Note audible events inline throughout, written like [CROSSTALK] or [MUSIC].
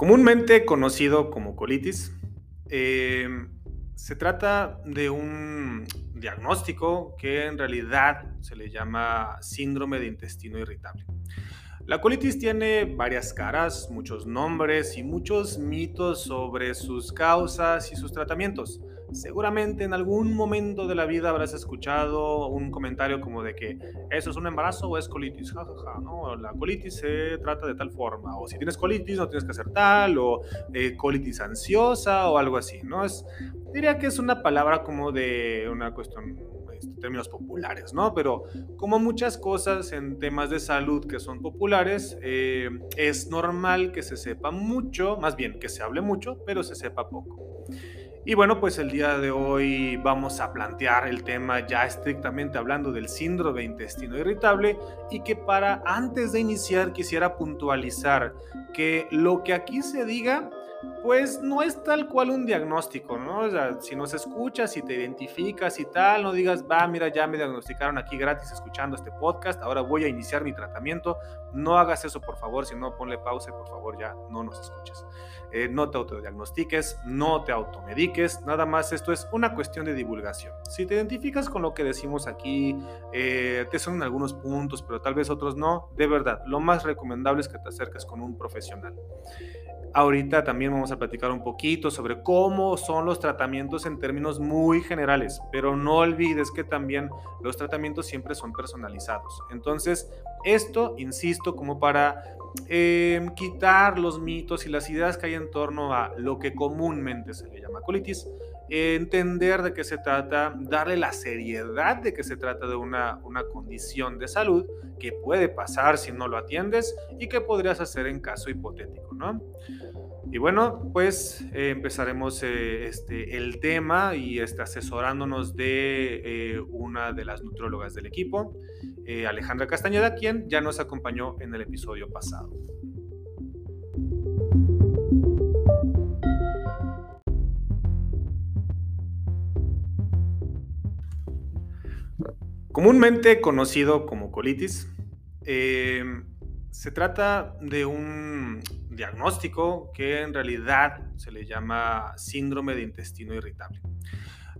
Comúnmente conocido como colitis, eh, se trata de un diagnóstico que en realidad se le llama síndrome de intestino irritable. La colitis tiene varias caras, muchos nombres y muchos mitos sobre sus causas y sus tratamientos. Seguramente en algún momento de la vida habrás escuchado un comentario como de que eso es un embarazo o es colitis, ¿no? La colitis se trata de tal forma, o si tienes colitis no tienes que hacer tal, o eh, colitis ansiosa o algo así, ¿no? Es, diría que es una palabra como de una cuestión este, términos populares, ¿no? Pero como muchas cosas en temas de salud que son populares, eh, es normal que se sepa mucho, más bien que se hable mucho, pero se sepa poco. Y bueno, pues el día de hoy vamos a plantear el tema ya estrictamente hablando del síndrome de intestino irritable y que para antes de iniciar quisiera puntualizar que lo que aquí se diga pues no es tal cual un diagnóstico, ¿no? O sea, si nos escuchas, y te identificas y tal, no digas, va, mira, ya me diagnosticaron aquí gratis escuchando este podcast, ahora voy a iniciar mi tratamiento. No hagas eso, por favor, si no, ponle pausa por favor ya no nos escuches. Eh, no te autodiagnostiques, no te automediques, nada más esto es una cuestión de divulgación. Si te identificas con lo que decimos aquí, eh, te son algunos puntos, pero tal vez otros no, de verdad, lo más recomendable es que te acerques con un profesional. Ahorita también vamos a platicar un poquito sobre cómo son los tratamientos en términos muy generales, pero no olvides que también los tratamientos siempre son personalizados. Entonces, esto, insisto, como para em, quitar los mitos y las ideas que hay en torno a lo que comúnmente se le llama colitis, entender de qué se trata, darle la seriedad de que se trata de una, una condición de salud que puede pasar si no lo atiendes y que podrías hacer en caso hipotético, ¿no? Y bueno, pues eh, empezaremos eh, este, el tema y este, asesorándonos de eh, una de las nutrólogas del equipo, Alejandra Castañeda, quien ya nos acompañó en el episodio pasado. Comúnmente conocido como colitis, em, se trata de un diagnóstico que en realidad se le llama síndrome de intestino irritable.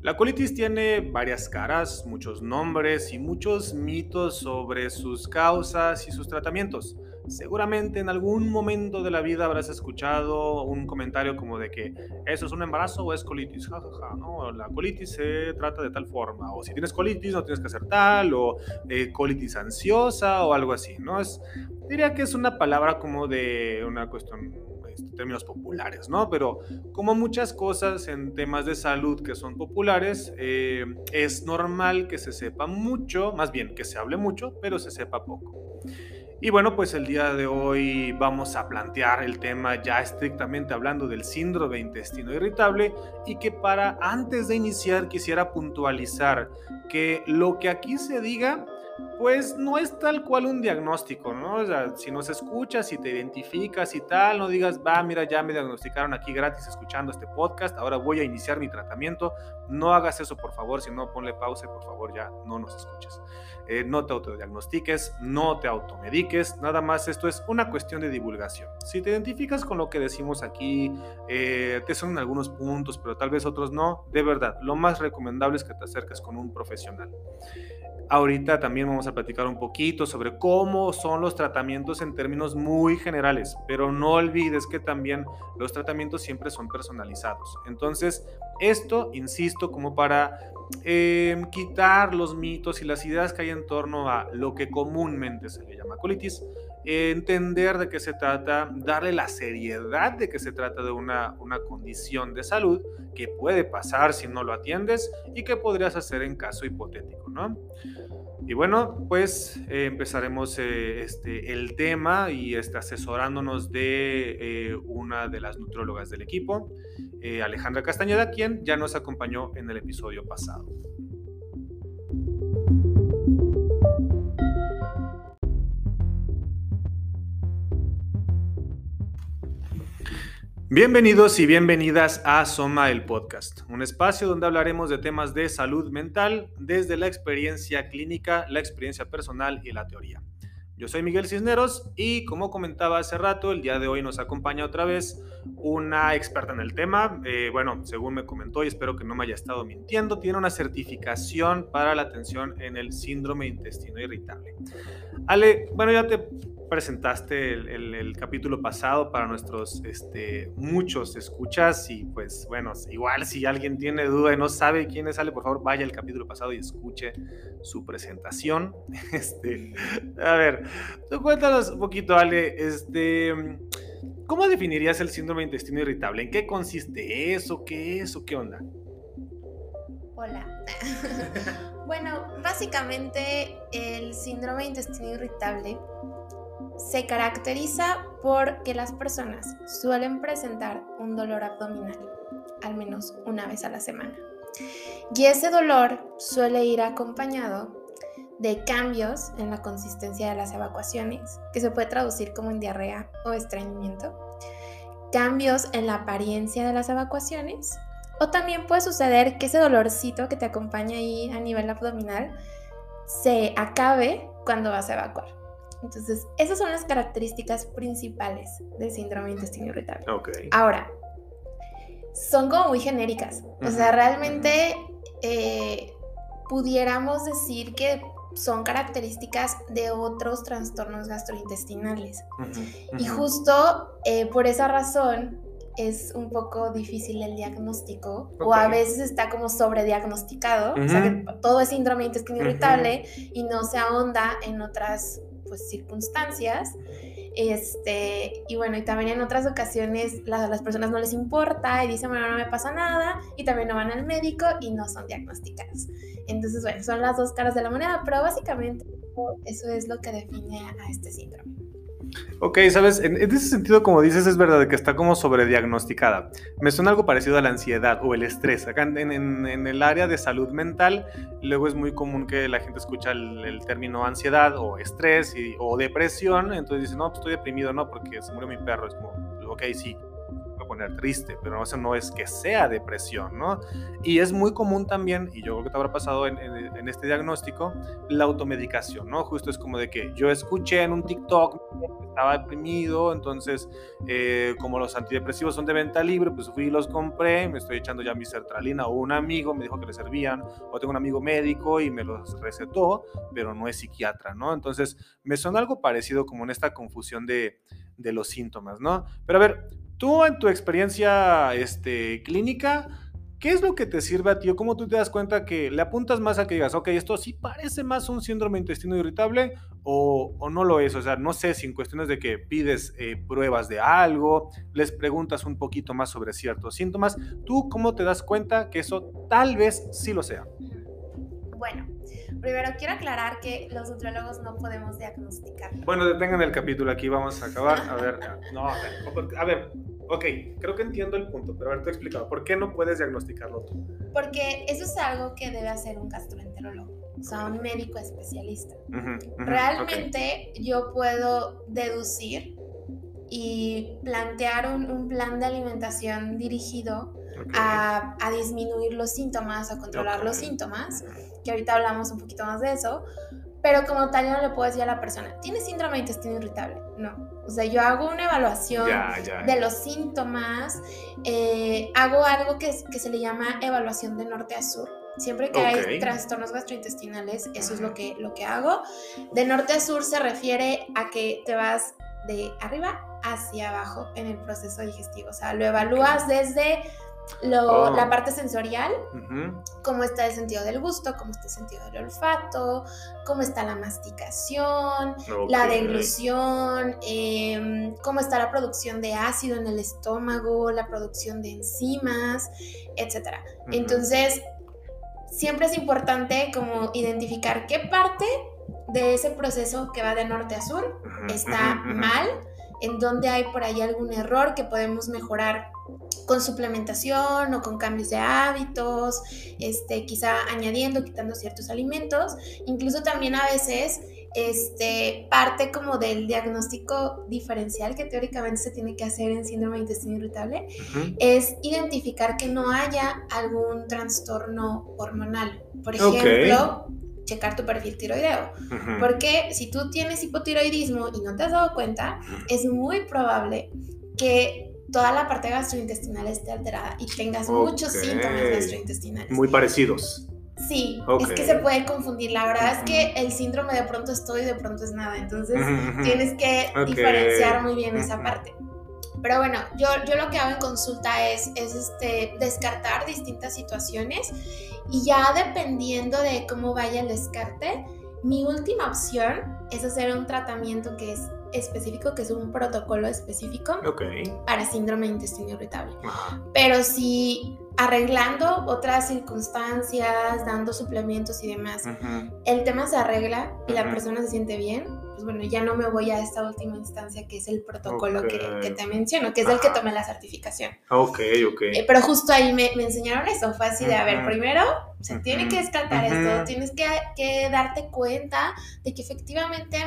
La colitis tiene varias caras, muchos nombres y muchos mitos sobre sus causas y sus tratamientos. Seguramente en algún momento de la vida habrás escuchado un comentario como de que eso es un embarazo o es colitis, ¿no? La colitis se trata de tal forma, o si tienes colitis no tienes que hacer tal, o eh, colitis ansiosa o algo así, ¿no? Es, diría que es una palabra como de una cuestión términos populares, ¿no? Pero como muchas cosas en temas de salud que son populares, eh, es normal que se sepa mucho, más bien que se hable mucho, pero se sepa poco. Y bueno, pues el día de hoy vamos a plantear el tema ya estrictamente hablando del síndrome de intestino irritable y que para antes de iniciar quisiera puntualizar que lo que aquí se diga pues no es tal cual un diagnóstico, ¿no? O sea, si nos escuchas y te identificas y tal, no digas, va, mira, ya me diagnosticaron aquí gratis escuchando este podcast, ahora voy a iniciar mi tratamiento. No hagas eso, por favor, si no, ponle pausa por favor ya no nos escuches. Eh, no te autodiagnostiques, no te automediques, nada más esto es una cuestión de divulgación. Si te identificas con lo que decimos aquí, eh, te son algunos puntos, pero tal vez otros no, de verdad, lo más recomendable es que te acerques con un profesional. Ahorita también vamos a platicar un poquito sobre cómo son los tratamientos en términos muy generales, pero no olvides que también los tratamientos siempre son personalizados. Entonces, esto, insisto, como para em, quitar los mitos y las ideas que hay en torno a lo que comúnmente se le llama colitis, entender de qué se trata, darle la seriedad de que se trata de una, una condición de salud que puede pasar si no lo atiendes y que podrías hacer en caso hipotético, ¿no? Y bueno, pues eh, empezaremos eh, este, el tema y este, asesorándonos de eh, una de las nutrólogas del equipo, Alejandra Castañeda, quien ya nos acompañó en el episodio pasado. Bienvenidos y bienvenidas a Soma el Podcast, un espacio donde hablaremos de temas de salud mental desde la experiencia clínica, la experiencia personal y la teoría. Yo soy Miguel Cisneros y como comentaba hace rato, el día de hoy nos acompaña otra vez una experta en el tema. Eh, bueno, según me comentó y espero que no me haya estado mintiendo, tiene una certificación para la atención en el síndrome intestino irritable. Ale, bueno, ya te presentaste el, capítulo pasado para nuestros este, muchos escuchas y pues bueno, igual si alguien tiene duda y no sabe quién es Ale, por favor vaya al capítulo pasado y escuche su presentación. [LAUGHS] Este, a ver, tú cuéntanos un poquito Ale, este, ¿cómo definirías el síndrome de intestino irritable? ¿En qué consiste eso? ¿Qué es o qué onda? Hola. [LAUGHS] bueno, básicamente el síndrome de intestino irritable se caracteriza por que las personas suelen presentar un dolor abdominal al menos una vez a la semana. Y ese dolor suele ir acompañado de cambios en la consistencia de las evacuaciones, que se puede traducir como en diarrea o estreñimiento, cambios en la apariencia de las evacuaciones, o también puede suceder que ese dolorcito que te acompaña ahí a nivel abdominal se acabe cuando vas a evacuar. Entonces, esas son las características principales del síndrome de intestino irritable. Ahora, son como muy genéricas. O sea, realmente eh, pudiéramos decir que son características de otros trastornos gastrointestinales. Y justo eh, por esa razón es un poco difícil el diagnóstico o a veces está como sobrediagnosticado, o sea que todo es síndrome de intestino irritable y no se ahonda en otras pues, circunstancias. Este, y bueno, y también en otras ocasiones a las personas no les importa y dicen, bueno, no me pasa nada, y también no van al médico y no son diagnosticados. Entonces, bueno, son las dos caras de la moneda, pero básicamente eso es lo que define a este síndrome. Ok, sabes, en, ese sentido, como dices, es verdad que está como sobrediagnosticada. Me suena algo parecido a la ansiedad o el estrés. Acá en, el área de salud mental, luego es muy común que la gente escucha el, término ansiedad o estrés o depresión, entonces dice, no, pues estoy deprimido, no, porque se murió mi perro. Es como, ok, sí, poner triste, pero eso no es que sea depresión, ¿no? Y es muy común también, y yo creo que te habrá pasado en, este diagnóstico, la automedicación, ¿no? Justo es como de que yo escuché en un TikTok estaba deprimido, entonces eh, como los antidepresivos son de venta libre, pues fui y los compré, me estoy echando ya mi sertralina o un amigo me dijo que le servían, o tengo un amigo médico y me los recetó, pero no es psiquiatra, ¿no? Entonces me suena algo parecido como en esta confusión de, de los síntomas, ¿no? Pero a ver, Tú en tu experiencia este, clínica, ¿qué es lo que te sirve a ti cómo tú te das cuenta que le apuntas más a que digas, ok, esto sí parece más un síndrome intestino irritable o, no lo es? O sea, no sé si en cuestiones de que pides eh, pruebas de algo, les preguntas un poquito más sobre ciertos síntomas, ¿tú cómo te das cuenta que eso tal vez sí lo sea? Bueno, primero quiero aclarar que los nutriólogos no podemos diagnosticar. Bueno, detengan el capítulo aquí, vamos a acabar. A ver, no, a ver, a ver Ok, creo que entiendo el punto, pero haberte explicado, ¿por qué no puedes diagnosticarlo tú? Porque eso es algo que debe hacer un gastroenterólogo, o sea, un médico especialista. Realmente yo puedo deducir y plantear un, plan de alimentación dirigido a, disminuir los síntomas, a controlar los síntomas, que ahorita hablamos un poquito más de eso, pero como tal yo no le puedo decir a la persona, ¿tiene síndrome de intestino irritable? No. O sea, yo hago una evaluación de los síntomas, eh, hago algo que, que, se le llama evaluación de norte a sur. Siempre que hay trastornos gastrointestinales, eso es lo que, lo que hago. De norte a sur se refiere a que te vas de arriba hacia abajo en el proceso digestivo. O sea, lo evalúas desde Oh. la parte sensorial, cómo está el sentido del gusto, cómo está el sentido del olfato, cómo está la masticación, la deglución, em, cómo está la producción de ácido en el estómago, la producción de enzimas, etc. Entonces, siempre es importante como identificar qué parte de ese proceso que va de norte a sur está mal, en dónde hay por ahí algún error que podemos mejorar con suplementación o con cambios de hábitos, este, quizá añadiendo, quitando ciertos alimentos. Incluso también a veces este, parte como del diagnóstico diferencial que teóricamente se tiene que hacer en síndrome de intestino irritable, es identificar que no haya algún trastorno hormonal. Por ejemplo, checar tu perfil tiroideo. Porque si tú tienes hipotiroidismo y no te has dado cuenta, es muy probable que toda la parte gastrointestinal esté alterada y tengas muchos síntomas gastrointestinales. Muy parecidos. Sí, es que se puede confundir. La verdad es que el síndrome de pronto estoy y de pronto es nada. Entonces tienes que diferenciar muy bien esa parte. Pero bueno, yo, yo lo que hago en consulta es, es este, descartar distintas situaciones y ya dependiendo de cómo vaya el descarte, mi última opción es hacer un tratamiento que es específico, que es un protocolo específico para síndrome de intestino irritable. Pero si arreglando otras circunstancias, dando suplementos y demás, el tema se arregla y la persona se siente bien, pues bueno, ya no me voy a esta última instancia que es el protocolo que, te menciono, que es el que tomé la certificación. Ok, ok. Eh, pero justo ahí me, enseñaron eso, fue así de, a ver, primero se tiene que descartar esto, tienes que, que darte cuenta de que efectivamente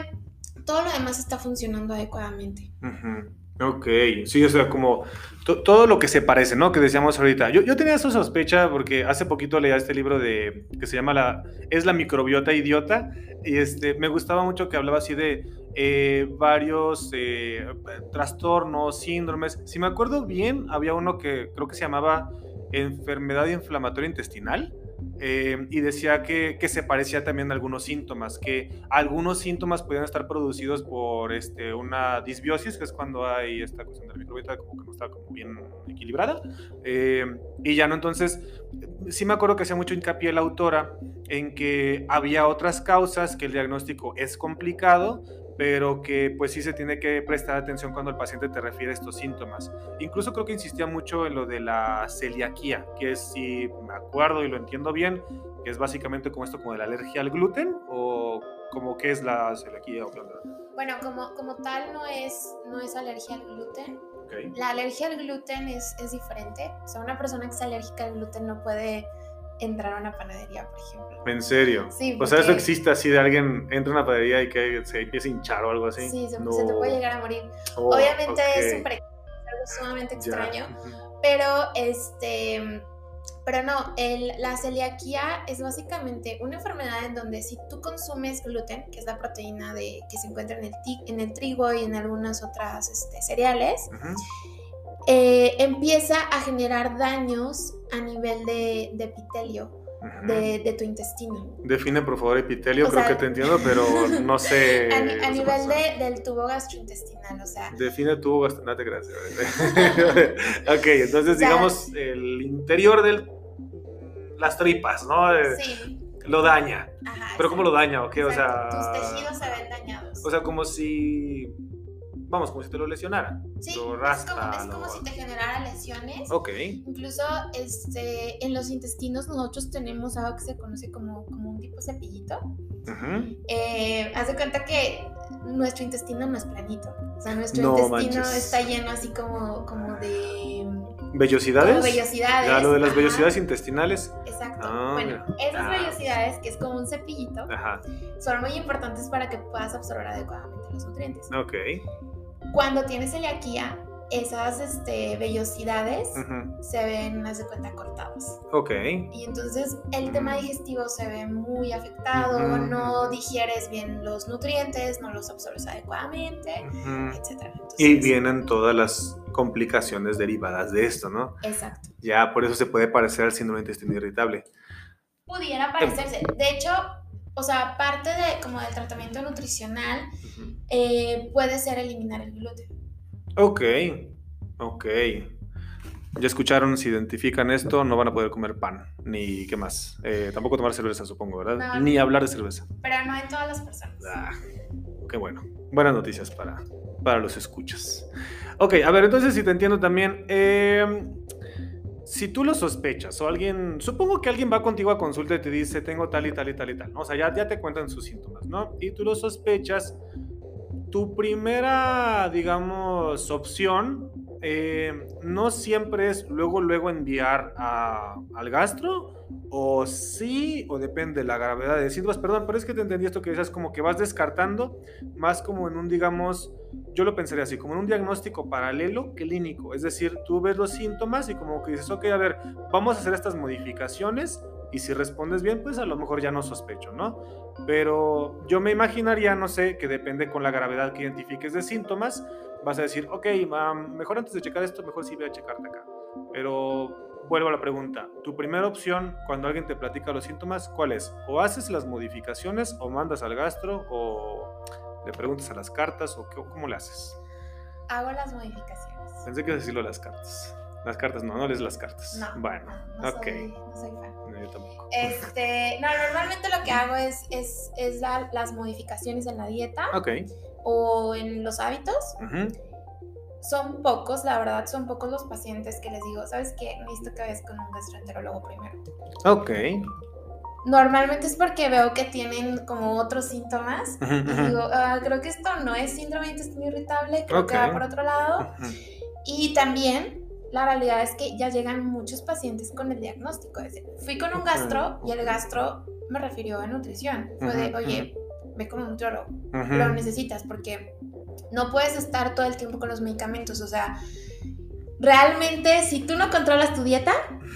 todo lo demás está funcionando adecuadamente. Ok, sí, o sea, como todo lo que se parece, ¿no? Que decíamos ahorita. Yo, yo tenía esa sospecha porque hace poquito leía este libro de que se llama la es la microbiota idiota y este me gustaba mucho que hablaba así de eh, varios eh, trastornos, síndromes. Si me acuerdo bien, había uno que creo que se llamaba enfermedad inflamatoria intestinal eh, y decía que, que, se parecía también a algunos síntomas, que algunos síntomas podían estar producidos por este, una disbiosis, que es cuando hay esta cuestión de la microbiota como que no está como bien equilibrada, eh, y ya no, entonces, sí me acuerdo que hacía mucho hincapié la autora en que había otras causas, que el diagnóstico es complicado, pero que pues sí se tiene que prestar atención cuando el paciente te refiere a estos síntomas. Incluso creo que insistía mucho en lo de la celiaquía, que es, si me acuerdo y lo entiendo bien, que es básicamente como esto, como de la alergia al gluten, o como qué es la celiaquía o Bueno, como, como tal no es, no es alergia al gluten. La alergia al gluten es, es diferente. O sea, una persona que es alérgica al gluten no puede entrar a una panadería, por ejemplo. ¿En serio? Sí. O sea, eso existe así de alguien entra a una panadería y que se empieza a hinchar o algo así. Sí, se, te puede llegar a morir. Oh, Obviamente es un algo sumamente extraño, pero este... Pero no, el, la celiaquía es básicamente una enfermedad en donde si tú consumes gluten, que es la proteína de, que se encuentra en el, en el trigo y en algunas otras este, cereales, eh, empieza a generar daños a nivel de, epitelio. De, tu intestino. Define por favor epitelio, creo que te entiendo, pero [LAUGHS] no sé. A, nivel del tubo gastrointestinal, o sea. Define tubo gastrointestinal, no te gracias. [LAUGHS] ok, entonces digamos el interior de las tripas, ¿no? Eh, sí. Lo daña. Ajá, pero ¿cómo lo daña? ¿O, o sea. Tus tejidos se ven dañados. O sea, como si vamos, como si te lo lesionara. Sí, lo es como, si te generara lesiones. Ok. Incluso este, en los intestinos nosotros tenemos algo que se conoce como, como un tipo cepillito. Eh, haz de cuenta que nuestro intestino no es planito. O sea, nuestro intestino está lleno así como, como de... ¿Vellosidades? Como vellosidades. Ya, lo de las vellosidades intestinales. Exacto. Ah, bueno, esas ah. vellosidades, que es como un cepillito, son muy importantes para que puedas absorber adecuadamente los nutrientes. Ok. Cuando tienes celiaquía, esas este, vellosidades se ven, haz de cuenta, cortadas. Ok. Y entonces el tema digestivo se ve muy afectado, no digieres bien los nutrientes, no los absorbes adecuadamente, etc. y vienen todas las complicaciones derivadas de esto, ¿no? Exacto. Ya por eso se puede parecer al síndrome de intestino irritable. Pudiera parecerse. De hecho, o sea, parte de como del tratamiento nutricional eh, puede ser eliminar el gluten. Ok, ok. Ya escucharon, si identifican esto, no van a poder comer pan, ni qué más. Eh, tampoco tomar cerveza, supongo, ¿verdad? ni hablar de cerveza. Pero no en todas las personas. Ah, qué bueno. Buenas noticias para, para los escuchas. Ok, a ver, entonces si te entiendo también, eh, si tú lo sospechas o alguien, supongo que alguien va contigo a consulta y te dice, tengo tal y tal y tal y tal, o sea, ya, ya te cuentan sus síntomas, ¿no? Y tú lo sospechas, tu primera, digamos, opción eh, no siempre es luego, luego enviar al gastro, o sí, o depende de la gravedad de síntomas, perdón, pero es que te entendí esto que decías, como que vas descartando, más como en un, digamos, yo lo pensaría así, como en un diagnóstico paralelo clínico, es decir, tú ves los síntomas y como que dices, ok, a ver, vamos a hacer estas modificaciones y si respondes bien, pues a lo mejor ya no sospecho, ¿no? Pero yo me imaginaría, no sé, que depende con la gravedad que identifiques de síntomas, vas a decir, ok, mejor antes de checar esto, mejor sí voy a checarte acá. Pero vuelvo a la pregunta, tu primera opción cuando alguien te platica los síntomas, ¿cuál es? O haces las modificaciones o mandas al gastro o le preguntas a las cartas o cómo le haces. Hago las modificaciones. Pensé que ibas a decirlo las cartas. Las cartas no, no lees las cartas. No. Bueno, no, ok. Soy, no soy fan. No, yo tampoco. Este, no, normalmente lo que hago es, es, es la- las modificaciones en la dieta Ok. o en los hábitos. ujú, Son pocos, la verdad, son pocos los pacientes que les digo, ¿sabes qué? Necesito que vayas con un gastroenterólogo primero. Ok. Normalmente es porque veo que tienen como otros síntomas y digo, "Ah, creo que esto no es síndrome de intestino irritable, creo que va por otro lado. Y también la realidad es que ya llegan muchos pacientes con el diagnóstico. Es decir, fui con un gastro y el gastro me refirió a nutrición. Fue de, oye, ve con un nutriólogo. Lo necesitas porque no puedes estar todo el tiempo con los medicamentos. O sea, realmente si tú no controlas tu dieta,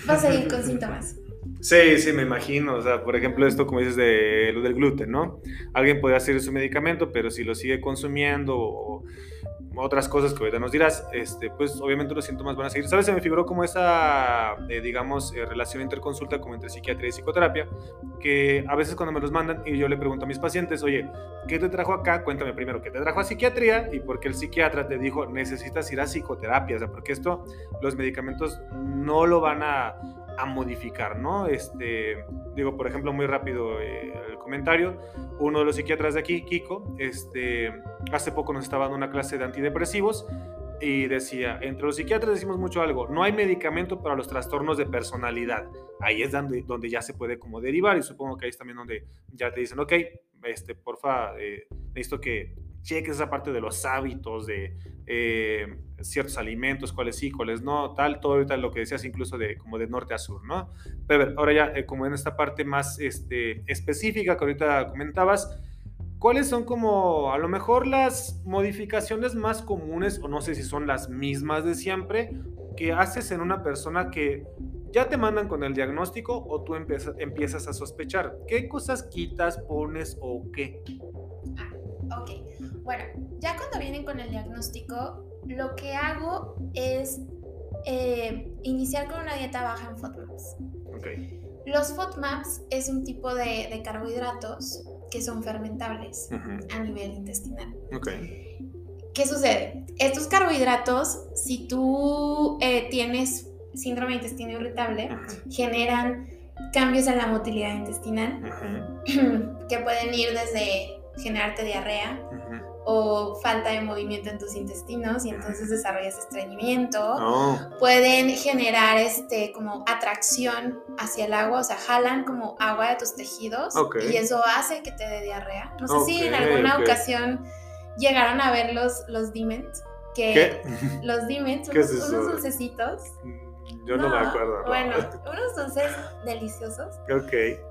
vas a ir con [LAUGHS] síntomas. Sí, sí, me imagino. O sea, por ejemplo, esto como dices de lo del gluten, ¿no? Alguien puede hacer su medicamento, pero si lo sigue consumiendo o otras cosas que ahorita nos dirás, este, pues obviamente los síntomas van a seguir. ¿Sabes? Se me figuró como esa, eh, digamos, eh, relación interconsulta como entre psiquiatría y psicoterapia, que a veces cuando me los mandan y yo le pregunto a mis pacientes, oye, ¿qué te trajo acá? Cuéntame primero, ¿qué te trajo a psiquiatría? Y porque el psiquiatra te dijo, necesitas ir a psicoterapia, o sea, porque esto, los medicamentos no lo van a a modificar, ¿no? Este, digo, por ejemplo, muy rápido eh, el comentario, uno de los psiquiatras de aquí, Kiko, este, hace poco nos estaba dando una clase de antidepresivos y decía, entre los psiquiatras decimos mucho algo, no hay medicamento para los trastornos de personalidad. Ahí es donde, donde ya se puede como derivar y supongo que ahí es también donde ya te dicen, ok, este, porfa, eh, necesito que cheques esa parte de los hábitos, de eh, ciertos alimentos, cuáles sí, cuáles no, tal, todo ahorita lo que decías incluso de como de norte a sur, ¿no? Pero ahora ya eh, como en esta parte más este, específica que ahorita comentabas, ¿cuáles son como a lo mejor las modificaciones más comunes o no sé si son las mismas de siempre que haces en una persona que ya te mandan con el diagnóstico o tú empiezas a sospechar? ¿Qué cosas quitas, pones o qué? Bueno, ya cuando vienen con el diagnóstico, lo que hago es eh, iniciar con una dieta baja en FODMAPs. Los FODMAPs es un tipo de, de carbohidratos que son fermentables a nivel intestinal. ¿Qué sucede? Estos carbohidratos, si tú eh, tienes síndrome de intestino irritable, generan cambios en la motilidad intestinal [CLEARS THROAT] que pueden ir desde generarte diarrea. O falta de movimiento en tus intestinos y entonces desarrollas estreñimiento. Oh, Pueden generar este como atracción hacia el agua, o sea, jalan como agua de tus tejidos y eso hace que te dé diarrea. No sé si en alguna ocasión llegaron a ver los, los Diments, que ¿Qué? [LAUGHS] los Diments, ¿Qué es unos, dulcecitos. Yo no, me acuerdo. no. Bueno, [LAUGHS] unos dulces deliciosos Ok.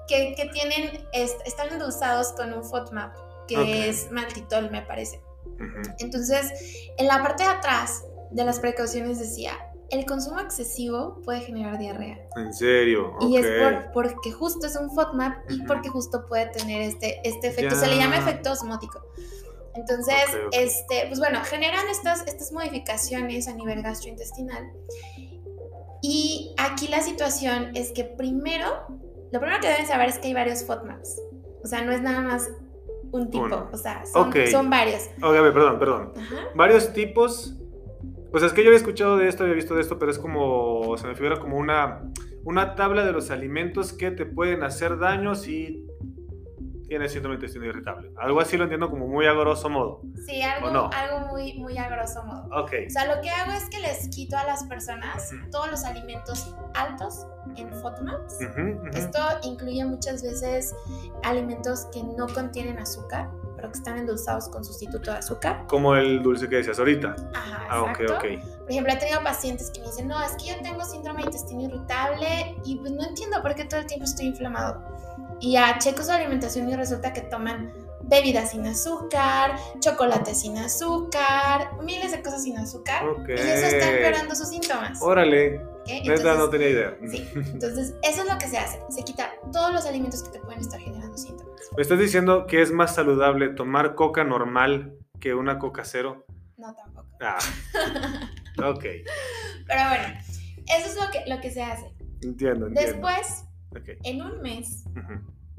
que, que tienen, est- están endulzados con un FODMAP, que Ok. es maltitol, me parece. Ujú, Entonces, en la parte de atrás de las precauciones decía, el consumo excesivo puede generar diarrea. En serio. Y es por- porque justo es un FODMAP y Ujú. porque justo puede tener este, este efecto. Ya. Se le llama efecto osmótico. Entonces, Ok, ok. este, pues bueno, generan estas, estas modificaciones a nivel gastrointestinal. Y aquí la situación es que primero, lo primero que deben saber es que hay varios FODMAPs. O sea, no es nada más un tipo, Uno. o sea, son, Ok. son varios. Ok, perdón, perdón. Ajá. Varios tipos. O sea, es que yo había escuchado de esto, había visto de esto, pero es como, se me figura como una, una tabla de los alimentos que te pueden hacer daño si tienes síndrome de intestino irritable. Algo así lo entiendo como muy a grosso modo. Sí, algo, algo muy, muy a grosso modo. Ok. O sea, lo que hago es que les quito a las personas todos los alimentos altos en FODMAPs. Esto incluye muchas veces alimentos que no contienen azúcar, pero que están endulzados con sustituto de azúcar. Como el dulce que decías ahorita. Ajá, Ah, exacto. Por ejemplo, he tenido pacientes que me dicen, no, es que yo tengo síndrome de intestino irritable y pues no entiendo por qué todo el tiempo estoy inflamado. Y ya checo su alimentación y resulta que toman bebidas sin azúcar, chocolate sin azúcar, miles de cosas sin azúcar. Ok. Y eso está empeorando sus síntomas. Órale. qué. Entonces, no tenía idea. Sí, [LAUGHS] entonces eso es lo que se hace. Se quita todos los alimentos que te pueden estar generando síntomas. ¿Me estás diciendo que es más saludable tomar coca normal que una coca cero? No, tampoco. Ah, [LAUGHS] ok. Pero bueno, eso es lo que, lo que se hace. Entiendo, entiendo. Después, en un mes,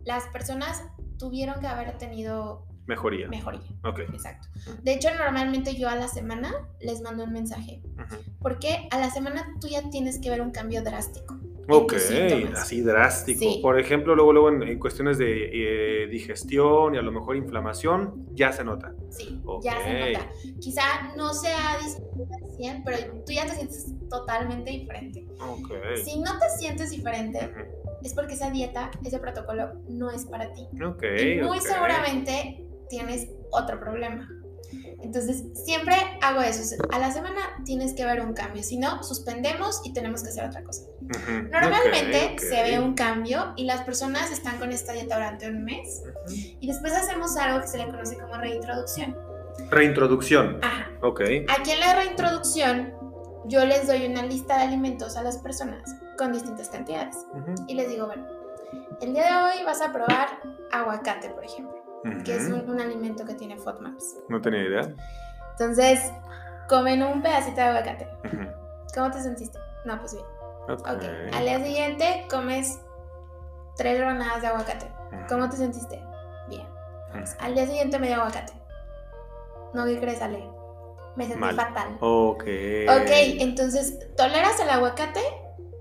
las personas tuvieron que haber tenido Mejoría. Mejoría. Ok. Exacto. De hecho, normalmente yo a la semana les mando un mensaje. Porque a la semana tú ya tienes que ver un cambio drástico. Ok, así drástico. Por ejemplo, luego, luego en, cuestiones de eh, digestión y a lo mejor inflamación, ya se nota. Sí, ya se nota. Quizá no sea disminuido al 100, pero tú ya te sientes totalmente diferente. Ok. Si no te sientes diferente, es porque esa dieta, ese protocolo no es para ti. Ok. Y muy seguramente tienes otro problema. Entonces, siempre hago eso. A la semana tienes que ver un cambio. Si no, suspendemos y tenemos que hacer otra cosa. Normalmente se ve un cambio y las personas están con esta dieta durante un mes. Y después hacemos algo que se le conoce como reintroducción. Reintroducción. Ajá. Ok. Aquí en la reintroducción, yo les doy una lista de alimentos a las personas con distintas cantidades. Y les digo, bueno, el día de hoy vas a probar aguacate, por ejemplo que es un, alimento que tiene FODMAPs. No tenía idea. Entonces, comen un pedacito de aguacate. ¿Cómo te sentiste? No, pues bien. Okay. Al día siguiente comes tres rebanadas de aguacate. ¿Cómo te sentiste? Bien. Al día siguiente medio aguacate. No, ¿qué crees, Ale? Me sentí fatal. Ok. Ok, entonces toleras el aguacate,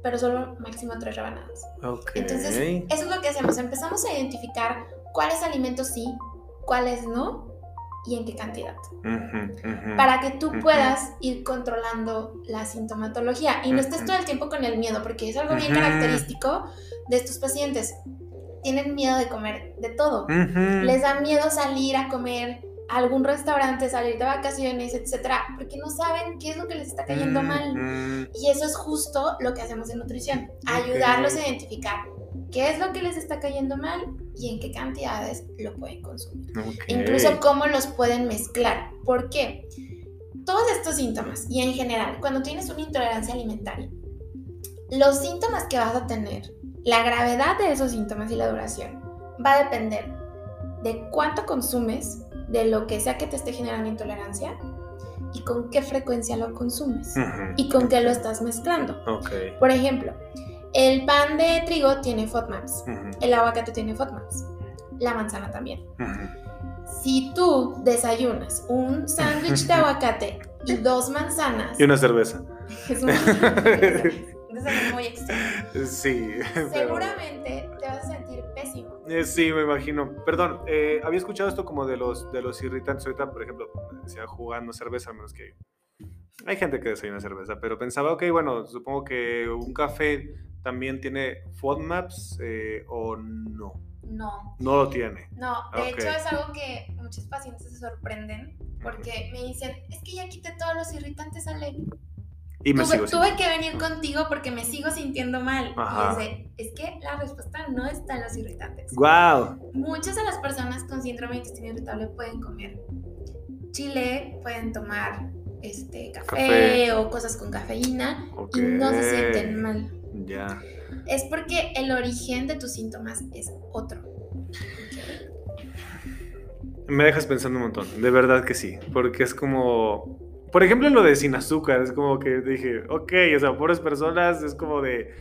pero solo máximo tres rebanadas. Ok. Entonces, eso es lo que hacemos. Empezamos a identificar cuáles alimentos sí, cuáles no y en qué cantidad. Para que tú puedas ir controlando la sintomatología y no estés todo el tiempo con el miedo, porque es algo bien característico de estos pacientes. Tienen miedo de comer de todo. Les da miedo salir a comer a algún restaurante, salir de vacaciones, etcétera, porque no saben qué es lo que les está cayendo mal. Y eso es justo lo que hacemos en nutrición, ayudarlos a identificar qué es lo que les está cayendo mal y en qué cantidades lo pueden consumir. Incluso cómo los pueden mezclar. ¿Por qué? Todos estos síntomas y en general, cuando tienes una intolerancia alimentaria, los síntomas que vas a tener, la gravedad de esos síntomas y la duración va a depender de cuánto consumes, de lo que sea que te esté generando intolerancia y con qué frecuencia lo consumes y con qué lo estás mezclando. Por ejemplo, el pan de trigo tiene FODMAPs, el aguacate tiene FODMAPs, la manzana también. Si tú desayunas un sándwich de aguacate y dos manzanas... Y una cerveza. Es [LAUGHS] muy extraño. Sí. Seguramente te vas a sentir pésimo. Eh, sí, me imagino. Perdón, eh, había escuchado esto como de los, de los irritantes. Ahorita, por ejemplo, decía jugando cerveza, al menos que hay gente que desayuna cerveza, pero pensaba, ok, bueno, supongo que un café también tiene FODMAPs eh, o no. No. No lo tiene. No, de hecho es algo que muchos pacientes se sorprenden porque me dicen, es que ya quité todos los irritantes, Ale. Y me tuve, sigo tuve que venir contigo porque me sigo sintiendo mal. Y dice, es que la respuesta no está en los irritantes. Wow. Muchas de las personas con síndrome de intestino irritable pueden comer chile, pueden tomar este, café, o cosas con cafeína y no se sienten mal. Ya. Es porque el origen de tus síntomas es otro. Me dejas pensando un montón, de verdad que sí, porque es como, por ejemplo, lo de sin azúcar, es como que dije, ok, o sea, pobres personas, es como de,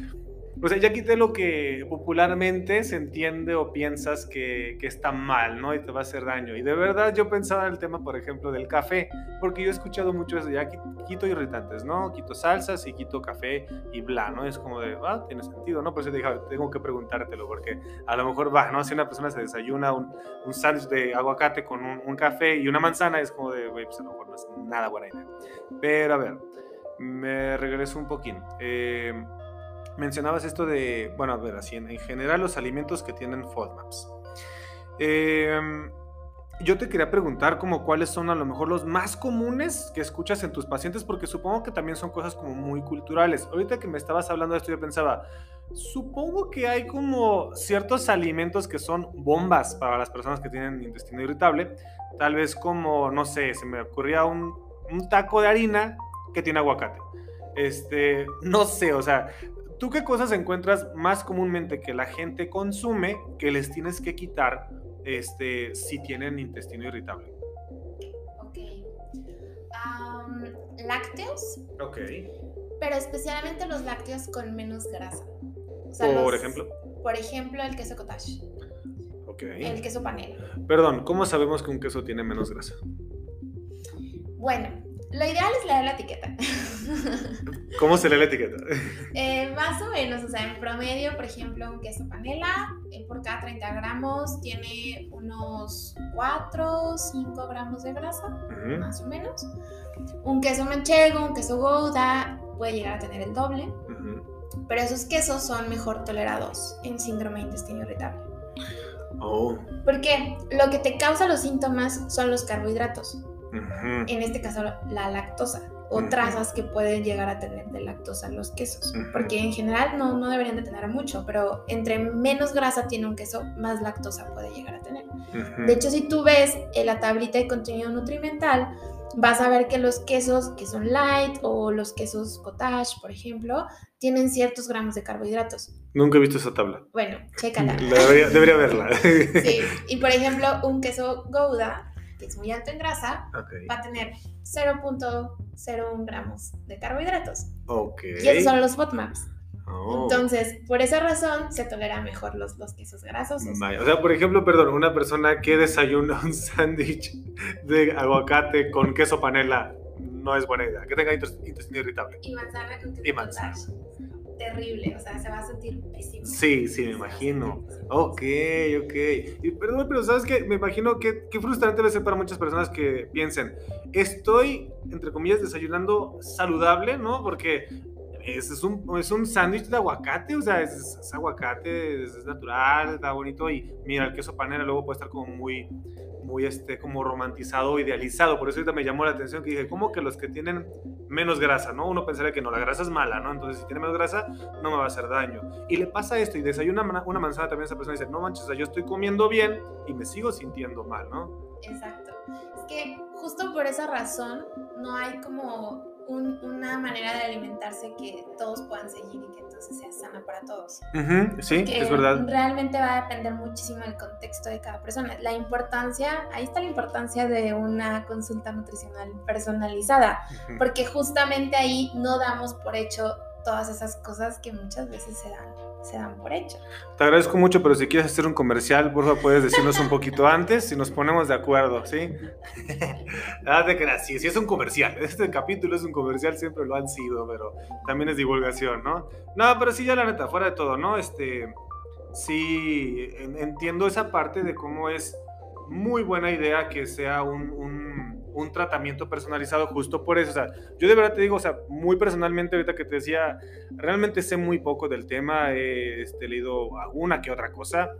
o sea, ya quité lo que popularmente se entiende o piensas que, que, está mal, ¿no? Y te va a hacer daño. Y de verdad yo pensaba en el tema, por ejemplo, del café, porque yo he escuchado mucho eso, ya quito irritantes, ¿no? Quito salsas y quito café y bla, ¿no? Es como de, ah, tiene sentido, ¿no? Por eso dije, tengo que preguntártelo, porque a lo mejor va, ¿no? Si una persona se desayuna un, un sándwich de aguacate con un, café y una manzana, es como de, güey, pues a lo mejor no es nada buena idea. Pero a ver, me regreso un poquín. Eh, mencionabas esto de, bueno, a ver, así en, general los alimentos que tienen FODMAPs. Em, yo te quería preguntar como cuáles son a lo mejor los más comunes que escuchas en tus pacientes, porque supongo que también son cosas como muy culturales. Ahorita que me estabas hablando de esto, yo pensaba, supongo que hay como ciertos alimentos que son bombas para las personas que tienen intestino irritable, tal vez como, no sé, se me ocurría un, un taco de harina que tiene aguacate Este, no sé, o sea, ¿tú qué cosas encuentras más comúnmente que la gente consume que les tienes que quitar este, si tienen intestino irritable? Ok. lácteos. Ok. Pero especialmente los lácteos con menos grasa. por ejemplo. Por ejemplo, el queso cottage. Ok. El queso panela. Perdón, ¿cómo sabemos que un queso tiene menos grasa? Bueno, lo ideal es leer la etiqueta. [LAUGHS] ¿Cómo se lee la etiqueta? [LAUGHS] Eh, más o menos, o sea, en promedio, por ejemplo, un queso panela, eh, por cada 30 gramos tiene unos 4, 5 gramos de grasa, más o menos. Un queso manchego, un queso gouda, puede llegar a tener el doble. Pero esos quesos son mejor tolerados en síndrome de intestino irritable. Oh. Porque lo que te causa los síntomas son los carbohidratos. En este caso, la lactosa o trazas que pueden llegar a tener de lactosa los quesos. Porque en general no, no deberían de tener mucho, pero entre menos grasa tiene un queso, más lactosa puede llegar a tener. De hecho, si tú ves en la tablita de contenido nutrimental, vas a ver que los quesos que son light o los quesos cottage, por ejemplo, tienen ciertos gramos de carbohidratos. Nunca he visto esa tabla. Bueno, chécala. Debería, debería verla. [LAUGHS] sí, y por ejemplo, un queso Gouda que es muy alto en grasa, va a tener 0.01 gramos de carbohidratos. Y esos son los FODMAPs. Oh. Entonces, por esa razón se tolera mejor los, los quesos grasosos. O sea, por ejemplo, perdón, una persona que desayuna un sándwich de aguacate con queso panela no es buena idea. Que tenga intestino irritable. Y manzana con queso y manzana terrible, o sea, se va a sentir pésimo. Sí, sí, me imagino. Ok, ok. Y, perdón, pero ¿sabes qué? Me imagino que qué frustrante debe ser para muchas personas que piensen, estoy, entre comillas, desayunando saludable, ¿no? Porque es, un, es un sándwich de aguacate, o sea, es, aguacate, es, natural, está bonito y mira, el queso panela luego puede estar como muy, muy este, como romantizado, idealizado, por eso ahorita me llamó la atención que dije, ¿cómo que los que tienen menos grasa, no? Uno pensaría que no, la grasa es mala, ¿no? Entonces, si tiene menos grasa, no me va a hacer daño. Y le pasa esto y desayuna una manzana también a esa persona y dice, no manches, yo estoy comiendo bien y me sigo sintiendo mal, ¿no? Exacto. Es que justo por esa razón no hay como una manera de alimentarse que todos puedan seguir y que entonces sea sana para todos. sí, es verdad. Realmente va a depender muchísimo del contexto de cada persona. La importancia, ahí está la importancia de una consulta nutricional personalizada, porque justamente ahí no damos por hecho todas esas cosas que muchas veces se dan se dan por hecho. Te agradezco mucho, pero si quieres hacer un comercial, por favor, puedes decirnos un poquito antes si nos ponemos de acuerdo, ¿sí? Nada [LAUGHS] de que sí, sí es un comercial. Este capítulo es un comercial, siempre lo han sido, pero también es divulgación, ¿no? No, pero sí, ya la neta, fuera de todo, ¿no? Este, sí, entiendo esa parte de cómo es muy buena idea que sea un un tratamiento personalizado justo por eso. O sea, yo de verdad te digo, o sea, muy personalmente ahorita que te decía, realmente sé muy poco del tema, he este, leído alguna que otra cosa,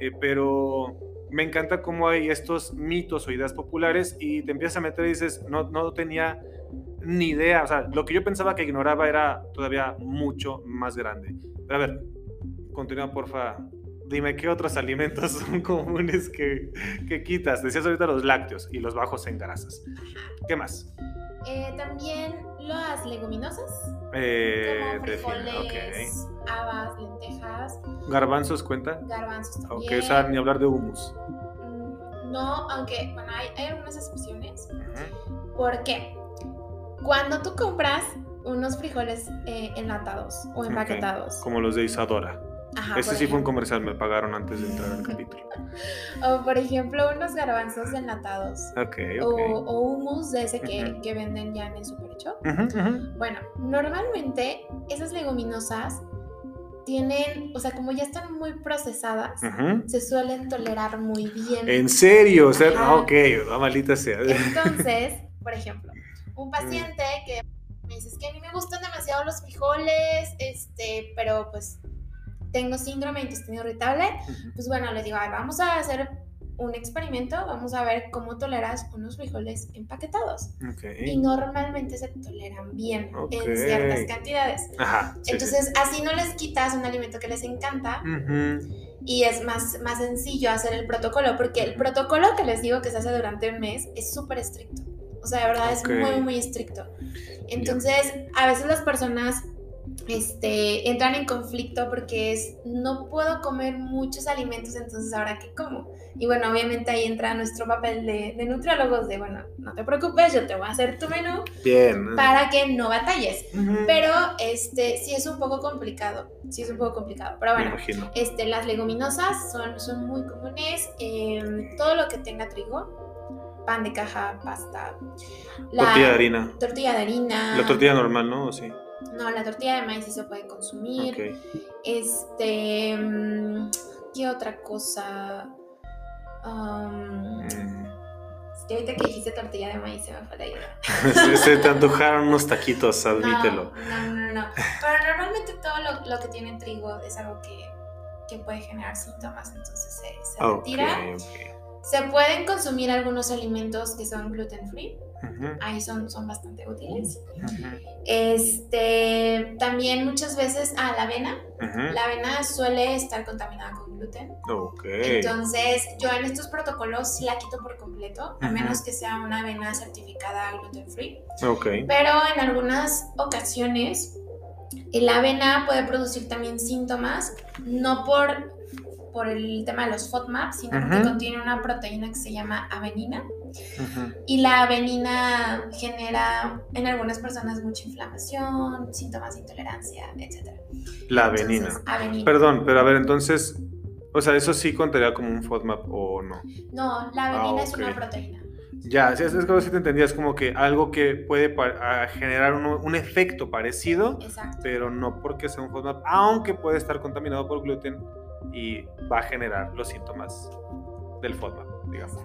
eh, pero me encanta cómo hay estos mitos o ideas populares y te empiezas a meter y dices, no, no tenía ni idea, o sea, lo que yo pensaba que ignoraba era todavía mucho más grande. Pero a ver, continúa porfa Dime, ¿qué otros alimentos [LAUGHS] son comunes que, que, quitas? Decías ahorita los lácteos y los bajos en grasas. ¿Qué más? Eh, también las leguminosas. Eh, como frijoles, habas, lentejas. ¿Garbanzos cuenta? Garbanzos también. Ok, o sea, ni hablar de humus. Mm, no, aunque, bueno, hay, hay algunas excepciones. ¿Por qué? Cuando tú compras unos frijoles eh, enlatados o empaquetados. Como los de Isadora. Ese sí fue un comercial, me pagaron antes de entrar al capítulo. [LAUGHS] o por ejemplo, unos garbanzos enlatados. Ok, O, o humus de ese que, que, venden ya en el superhecho. Bueno, normalmente esas leguminosas tienen, o sea, como ya están muy procesadas, se suelen tolerar muy bien. ¿En serio? O sea, ok, malita sea. Entonces, [LAUGHS] por ejemplo, un paciente que me dice, es que a mí me gustan demasiado los frijoles, este, pero pues tengo síndrome de intestino irritable, pues bueno, le digo, vamos a hacer un experimento, vamos a ver cómo toleras unos frijoles empaquetados. Y normalmente se toleran bien en ciertas cantidades. Entonces, así no les quitas un alimento que les encanta. Y es más, más sencillo hacer el protocolo, porque el protocolo que les digo que se hace durante un mes es súper estricto. O O sea, de verdad es muy, muy estricto. Entonces, a veces las personas este, entran en conflicto porque es, no puedo comer muchos alimentos, entonces ahora qué como. Y bueno, obviamente ahí entra nuestro papel de, de nutriólogos de, bueno, no te preocupes, yo te voy a hacer tu menú Bien. para que no batalles. Pero este, sí es un poco complicado, sí es un poco complicado. Pero bueno, este, las leguminosas son, son muy comunes, em, todo lo que tenga trigo, pan de caja, pasta. tortilla de harina. Tortilla de harina. La tortilla normal, ¿no? Sí. No, la tortilla de maíz sí se puede consumir. Este, mm, ¿qué otra cosa? Um, ahorita que dijiste tortilla de maíz se me fue la idea. [LAUGHS] se, te antojaron unos taquitos, [LAUGHS] admítelo. No, no, no, Pero normalmente todo lo, que tiene trigo es algo que, que puede generar síntomas, entonces se, se retira. Se pueden consumir algunos alimentos que son gluten free. Ahí son, son bastante útiles. Este, también muchas veces, ah, la avena. La avena suele estar contaminada con gluten. Entonces, yo en estos protocolos la quito por completo, a menos que sea una avena certificada gluten free. Pero en algunas ocasiones, la avena puede producir también síntomas, no por por el tema de los FODMAP, sino porque contiene una proteína que se llama avenina. Y la avenina genera en algunas personas mucha inflamación, síntomas de intolerancia, etc. La avenina. Perdón, pero a ver, entonces, o sea, ¿eso sí contaría como un FODMAP o no? No, la avenina ah, es una proteína. Ya, es, es como si te entendías como que algo que puede generar un, un, efecto parecido, pero no porque sea un FODMAP, aunque puede estar contaminado por gluten y va a generar los síntomas del FODMAP, digamos.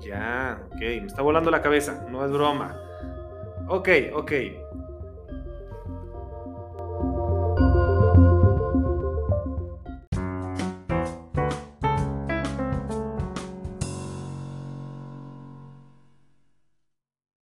Ya, ok, me está volando la cabeza, no es broma. Ok, ok.